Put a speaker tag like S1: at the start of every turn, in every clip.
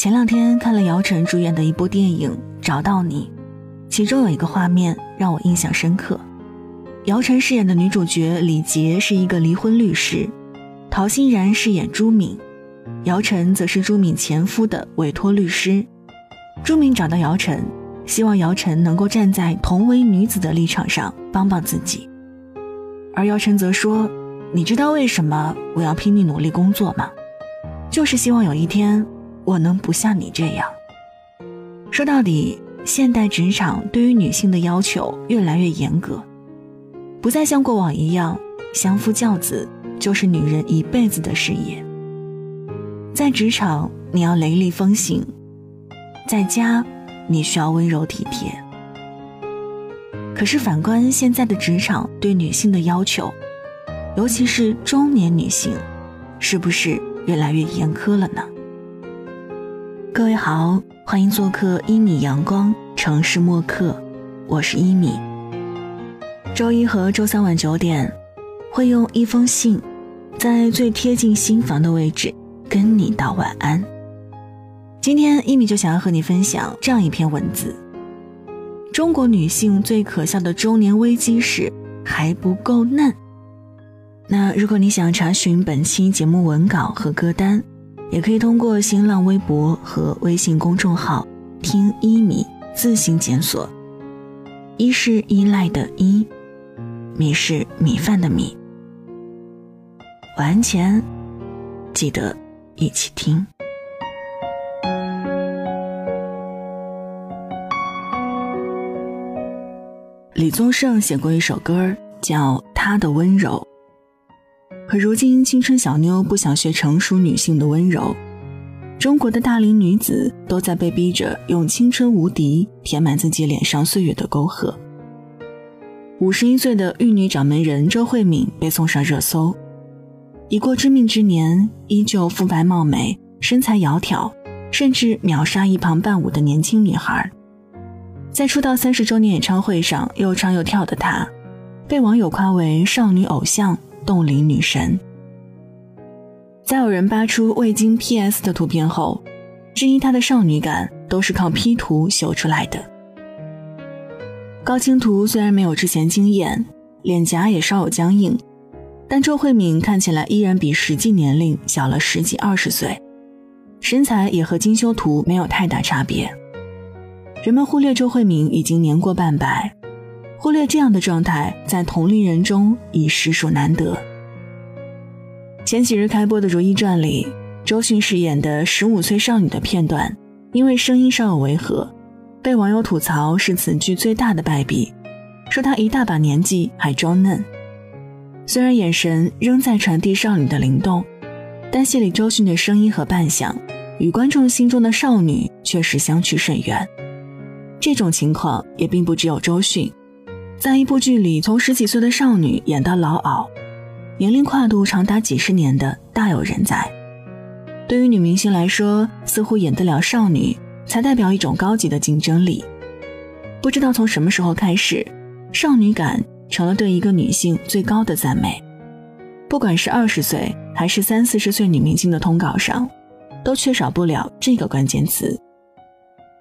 S1: 前两天看了姚晨主演的一部电影《找到你》，其中有一个画面让我印象深刻。姚晨饰演的女主角李杰是一个离婚律师，陶欣然饰演朱敏，姚晨则是朱敏前夫的委托律师。朱敏找到姚晨，希望姚晨能够站在同为女子的立场上帮帮自己，而姚晨则说：“你知道为什么我要拼命努力工作吗？就是希望有一天。”我能不像你这样？说到底，现代职场对于女性的要求越来越严格，不再像过往一样相夫教子就是女人一辈子的事业。在职场，你要雷厉风行；在家，你需要温柔体贴。可是反观现在的职场对女性的要求，尤其是中年女性，是不是越来越严苛了呢？各位好，欢迎做客一米阳光城市默客，我是一米。周一和周三晚九点，会用一封信，在最贴近心房的位置跟你道晚安。今天一米就想要和你分享这样一篇文字：中国女性最可笑的中年危机是还不够嫩。那如果你想查询本期节目文稿和歌单。也可以通过新浪微博和微信公众号“听一米”自行检索。一是依赖的依，米是米饭的米。晚安前，记得一起听。李宗盛写过一首歌，叫《他的温柔》。可如今，青春小妞不想学成熟女性的温柔，中国的大龄女子都在被逼着用青春无敌填满自己脸上岁月的沟壑。五十一岁的玉女掌门人周慧敏被送上热搜，已过知命之年，依旧肤白貌美、身材窈窕，甚至秒杀一旁伴舞的年轻女孩。在出道三十周年演唱会上又唱又跳的她，被网友夸为少女偶像。冻龄女神，在有人扒出未经 PS 的图片后，质疑她的少女感都是靠 P 图修出来的。高清图虽然没有之前惊艳，脸颊也稍有僵硬，但周慧敏看起来依然比实际年龄小了十几二十岁，身材也和精修图没有太大差别。人们忽略周慧敏已经年过半百。忽略这样的状态，在同龄人中已实属难得。前几日开播的《如懿传》里，周迅饰演的十五岁少女的片段，因为声音稍有违和，被网友吐槽是此剧最大的败笔，说她一大把年纪还装嫩。虽然眼神仍在传递少女的灵动，但戏里周迅的声音和扮相，与观众心中的少女却是相去甚远。这种情况也并不只有周迅。在一部剧里，从十几岁的少女演到老媪，年龄跨度长达几十年的大有人在。对于女明星来说，似乎演得了少女，才代表一种高级的竞争力。不知道从什么时候开始，少女感成了对一个女性最高的赞美。不管是二十岁还是三四十岁女明星的通稿上，都缺少不了这个关键词。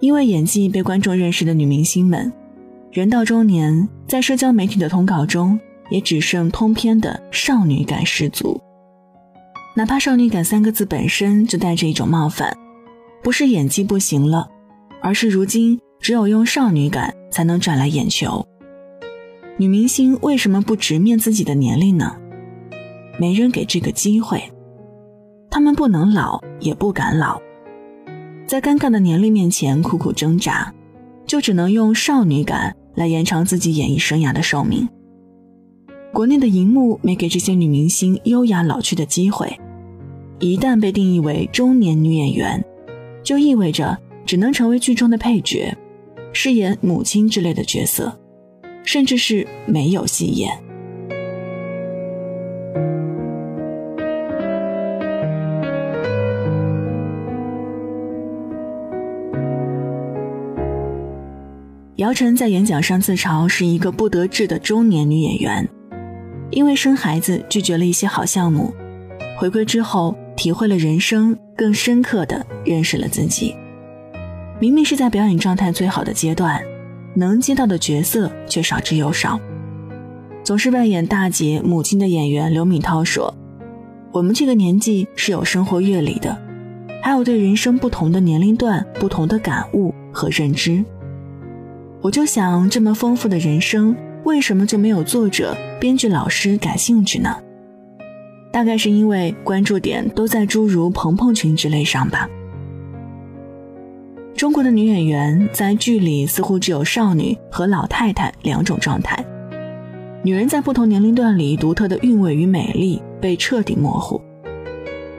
S1: 因为演技被观众认识的女明星们。人到中年，在社交媒体的通稿中，也只剩通篇的少女感十足。哪怕“少女感”三个字本身就带着一种冒犯，不是演技不行了，而是如今只有用少女感才能转来眼球。女明星为什么不直面自己的年龄呢？没人给这个机会，她们不能老，也不敢老，在尴尬的年龄面前苦苦挣扎，就只能用少女感。来延长自己演艺生涯的寿命。国内的荧幕没给这些女明星优雅老去的机会，一旦被定义为中年女演员，就意味着只能成为剧中的配角，饰演母亲之类的角色，甚至是没有戏演。姚晨在演讲上自嘲是一个不得志的中年女演员，因为生孩子拒绝了一些好项目，回归之后体会了人生更深刻的认识了自己。明明是在表演状态最好的阶段，能接到的角色却少之又少。总是扮演大姐母亲的演员刘敏涛说：“我们这个年纪是有生活阅历的，还有对人生不同的年龄段不同的感悟和认知。”我就想，这么丰富的人生，为什么就没有作者、编剧、老师感兴趣呢？大概是因为关注点都在诸如蓬蓬裙之类上吧。中国的女演员在剧里似乎只有少女和老太太两种状态，女人在不同年龄段里独特的韵味与美丽被彻底模糊，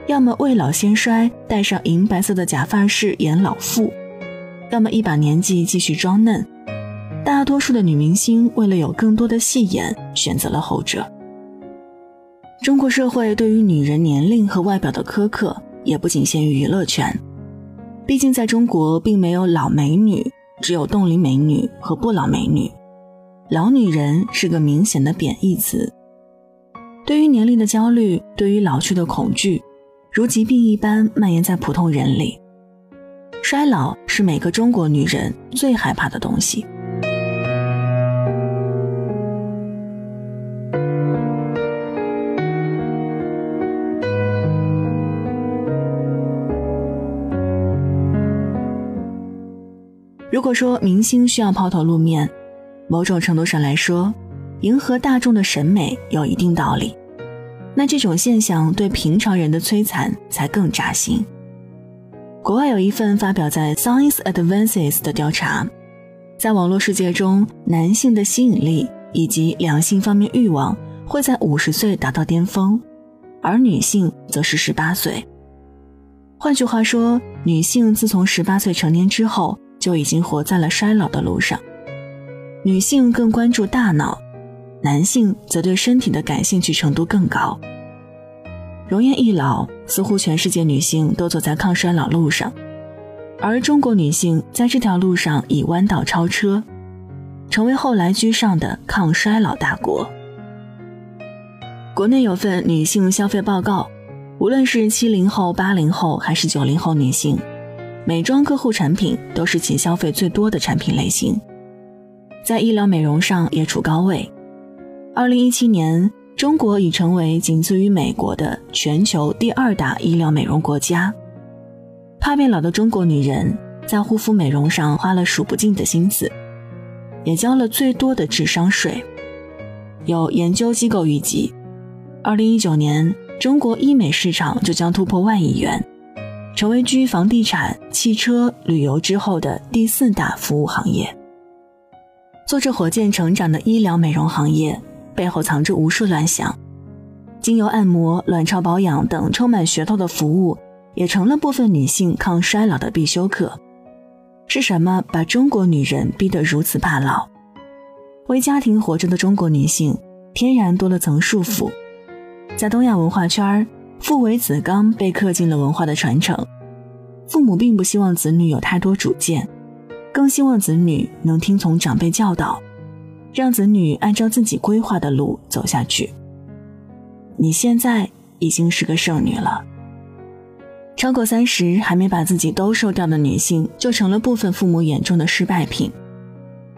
S1: 要么未老先衰，戴上银白色的假发饰演老妇，要么一把年纪继续装嫩。大多数的女明星为了有更多的戏演，选择了后者。中国社会对于女人年龄和外表的苛刻，也不仅限于娱乐圈。毕竟在中国，并没有老美女，只有冻龄美女和不老美女。老女人是个明显的贬义词。对于年龄的焦虑，对于老去的恐惧，如疾病一般蔓延在普通人里。衰老是每个中国女人最害怕的东西。如果说明星需要抛头露面，某种程度上来说，迎合大众的审美有一定道理。那这种现象对平常人的摧残才更扎心。国外有一份发表在《Science Advances》的调查，在网络世界中，男性的吸引力以及两性方面欲望会在五十岁达到巅峰，而女性则是十八岁。换句话说，女性自从十八岁成年之后。就已经活在了衰老的路上。女性更关注大脑，男性则对身体的感兴趣程度更高。容颜易老，似乎全世界女性都走在抗衰老路上，而中国女性在这条路上已弯道超车，成为后来居上的抗衰老大国。国内有份女性消费报告，无论是七零后、八零后还是九零后女性。美妆客户产品都是其消费最多的产品类型，在医疗美容上也处高位。二零一七年，中国已成为仅次于美国的全球第二大医疗美容国家。怕变老的中国女人在护肤美容上花了数不尽的心思，也交了最多的智商税。有研究机构预计，二零一九年中国医美市场就将突破万亿元。成为居房地产、汽车、旅游之后的第四大服务行业。做着火箭成长的医疗美容行业，背后藏着无数乱象。精油按摩、卵巢保养等充满噱头的服务，也成了部分女性抗衰老的必修课。是什么把中国女人逼得如此怕老？为家庭活着的中国女性，天然多了层束缚。在东亚文化圈。父为子纲被刻进了文化的传承，父母并不希望子女有太多主见，更希望子女能听从长辈教导，让子女按照自己规划的路走下去。你现在已经是个剩女了，超过三十还没把自己都瘦掉的女性，就成了部分父母眼中的失败品。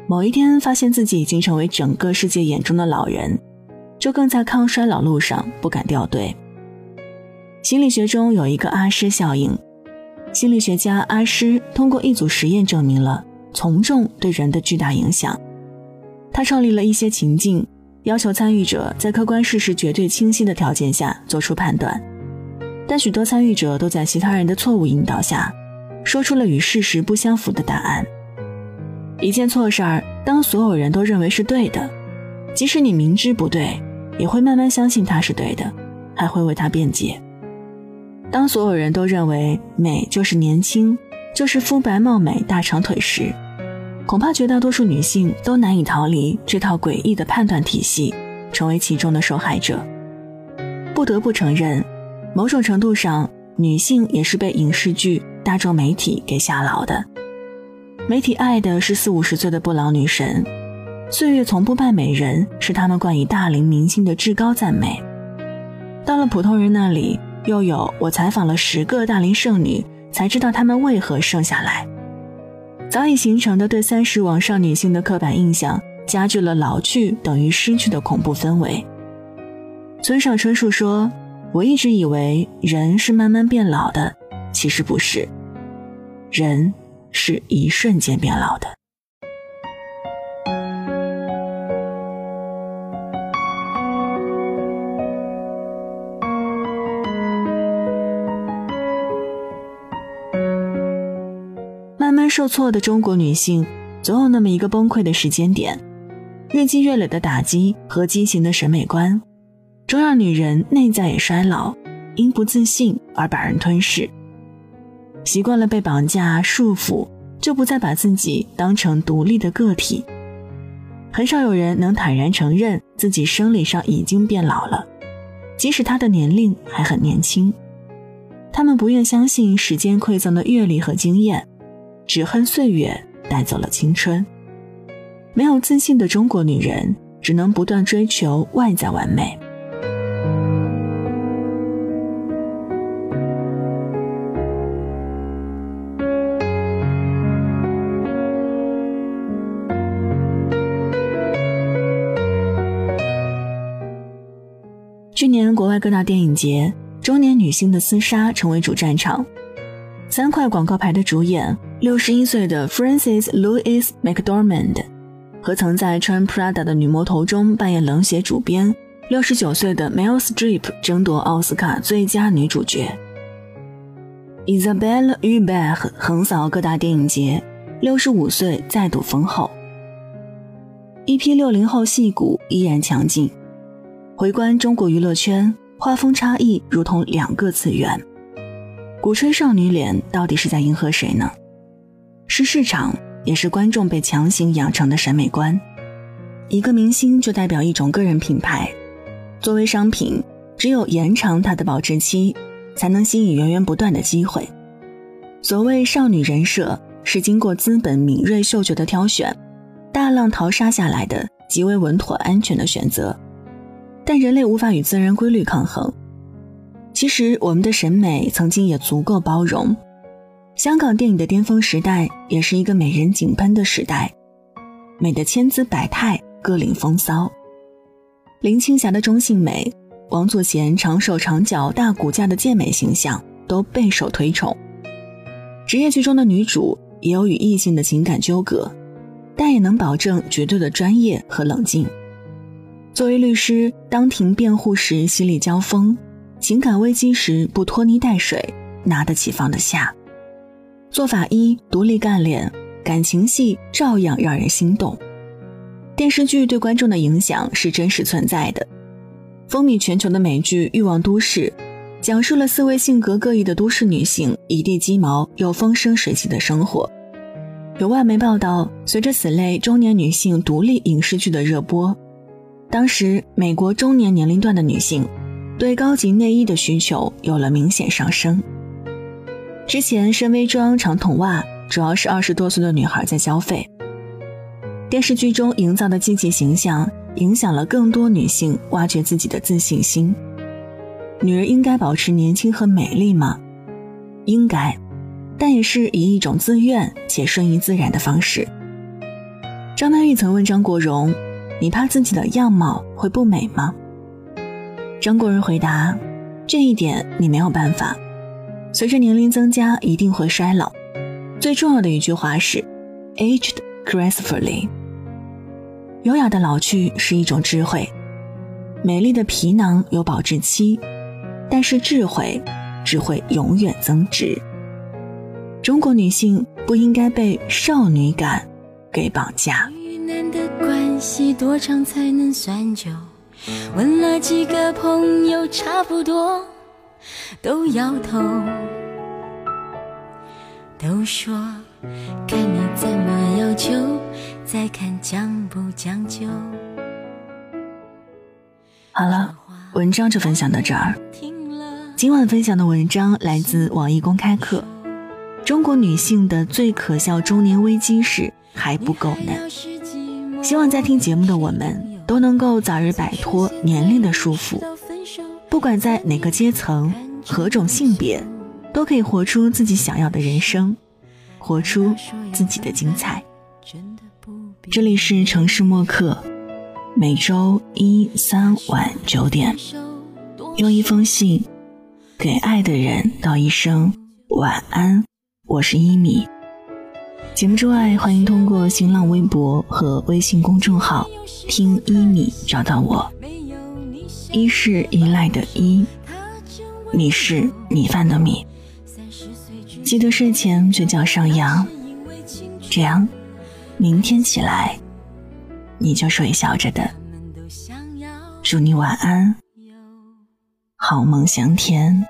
S1: 某一天发现自己已经成为整个世界眼中的老人，就更在抗衰老路上不敢掉队。心理学中有一个阿诗效应，心理学家阿诗通过一组实验证明了从众对人的巨大影响。他创立了一些情境，要求参与者在客观事实绝对清晰的条件下做出判断，但许多参与者都在其他人的错误引导下，说出了与事实不相符的答案。一件错事儿，当所有人都认为是对的，即使你明知不对，也会慢慢相信它是对的，还会为它辩解。当所有人都认为美就是年轻，就是肤白貌美、大长腿时，恐怕绝大多数女性都难以逃离这套诡异的判断体系，成为其中的受害者。不得不承认，某种程度上，女性也是被影视剧、大众媒体给吓老的。媒体爱的是四五十岁的不老女神，岁月从不败美人，是他们冠以大龄明星的至高赞美。到了普通人那里。又有我采访了十个大龄剩女，才知道她们为何剩下来。早已形成的对三十往上女性的刻板印象，加剧了老去等于失去的恐怖氛围。村上春树说：“我一直以为人是慢慢变老的，其实不是，人是一瞬间变老的。”受挫的中国女性，总有那么一个崩溃的时间点。日积月累的打击和畸形的审美观，终让女人内在也衰老，因不自信而把人吞噬。习惯了被绑架束缚，就不再把自己当成独立的个体。很少有人能坦然承认自己生理上已经变老了，即使他的年龄还很年轻。他们不愿相信时间馈赠的阅历和经验。只恨岁月带走了青春。没有自信的中国女人，只能不断追求外在完美。去年国外各大电影节，中年女性的厮杀成为主战场。三块广告牌的主演，六十一岁的 Frances Louise McDormand，和曾在穿 Prada 的女魔头中扮演冷血主编，六十九岁的 Mael Streep 争夺奥斯卡最佳女主角。Isabelle Huppert 横扫各大电影节，六十五岁再度封后。一批六零后戏骨依然强劲。回观中国娱乐圈，画风差异如同两个次元。鼓吹少女脸到底是在迎合谁呢？是市场，也是观众被强行养成的审美观。一个明星就代表一种个人品牌，作为商品，只有延长它的保质期，才能吸引源源不断的机会。所谓少女人设，是经过资本敏锐嗅觉的挑选，大浪淘沙下来的极为稳妥安全的选择。但人类无法与自然规律抗衡。其实，我们的审美曾经也足够包容。香港电影的巅峰时代，也是一个美人井喷的时代，美的千姿百态，各领风骚。林青霞的中性美，王祖贤长手长脚大骨架的健美形象，都备受推崇。职业剧中的女主也有与异性的情感纠葛，但也能保证绝对的专业和冷静。作为律师，当庭辩护时犀利交锋。情感危机时不拖泥带水，拿得起放得下；做法一独立干练，感情戏照样让人心动。电视剧对观众的影响是真实存在的。风靡全球的美剧《欲望都市》，讲述了四位性格各异的都市女性一地鸡毛又风生水起的生活。有外媒报道，随着此类中年女性独立影视剧的热播，当时美国中年年龄段的女性。对高级内衣的需求有了明显上升。之前深 V 装、长筒袜主要是二十多岁的女孩在消费。电视剧中营造的积极形象，影响了更多女性挖掘自己的自信心。女人应该保持年轻和美丽吗？应该，但也是以一种自愿且顺应自然的方式。张曼玉曾问张国荣：“你怕自己的样貌会不美吗？”张国荣回答：“这一点你没有办法。随着年龄增加，一定会衰老。最重要的一句话是，‘aged gracefully’。优雅的老去是一种智慧。美丽的皮囊有保质期，但是智慧只会永远增值。中国女性不应该被少女感给绑架。”问了几个朋友，差不多都摇头，都说看你怎么要求，再看讲不讲究。好了，文章就分享到这儿。今晚分享的文章来自网易公开课，《中国女性的最可笑中年危机是还不够呢。希望在听节目的我们。都能够早日摆脱年龄的束缚，不管在哪个阶层，何种性别，都可以活出自己想要的人生，活出自己的精彩。这里是城市默客，每周一、三晚九点，用一封信给爱的人道一声晚安。我是一米。节目之外，欢迎通过新浪微博和微信公众号“听一米”找到我。一是依赖的依，米是米饭的米。记得睡前嘴角上扬，这样，明天起来你就睡笑着的。祝你晚安，好梦香甜。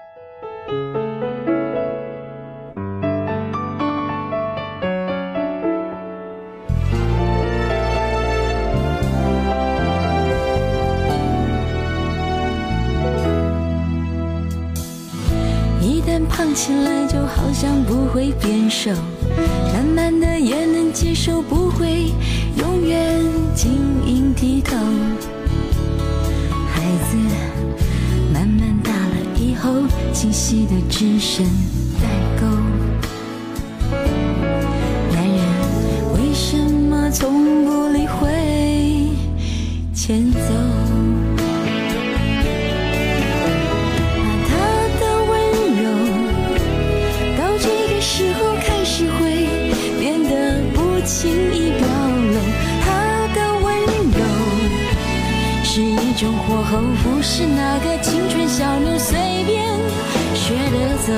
S2: 想不会变瘦，慢慢的也能接受，不会永远晶莹剔透。孩子慢慢大了以后，清晰的只剩代沟。男人为什么从不理会火候，不是那个青春小妞随便学的走。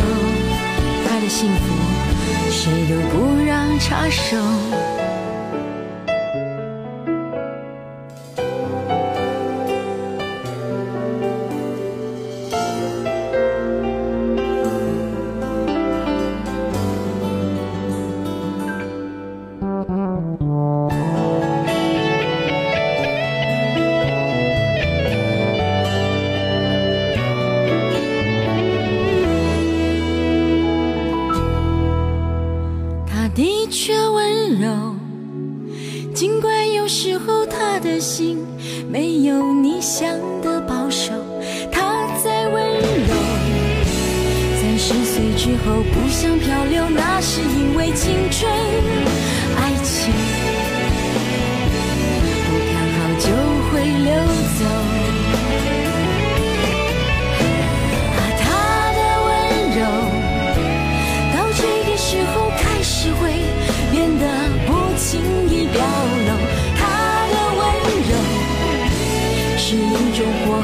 S2: 她的幸福，谁都不让插手。的确温柔尽管有时候他的心没有你想的保守，他在温柔。三十岁之后不想漂流，那是因为青春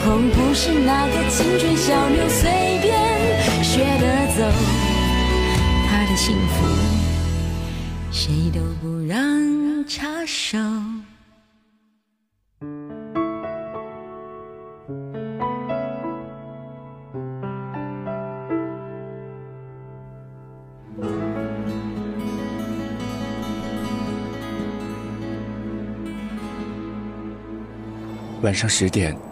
S2: 不是那个青春小妞随便学得走，她的幸福谁都不让插手。
S3: 晚上十点。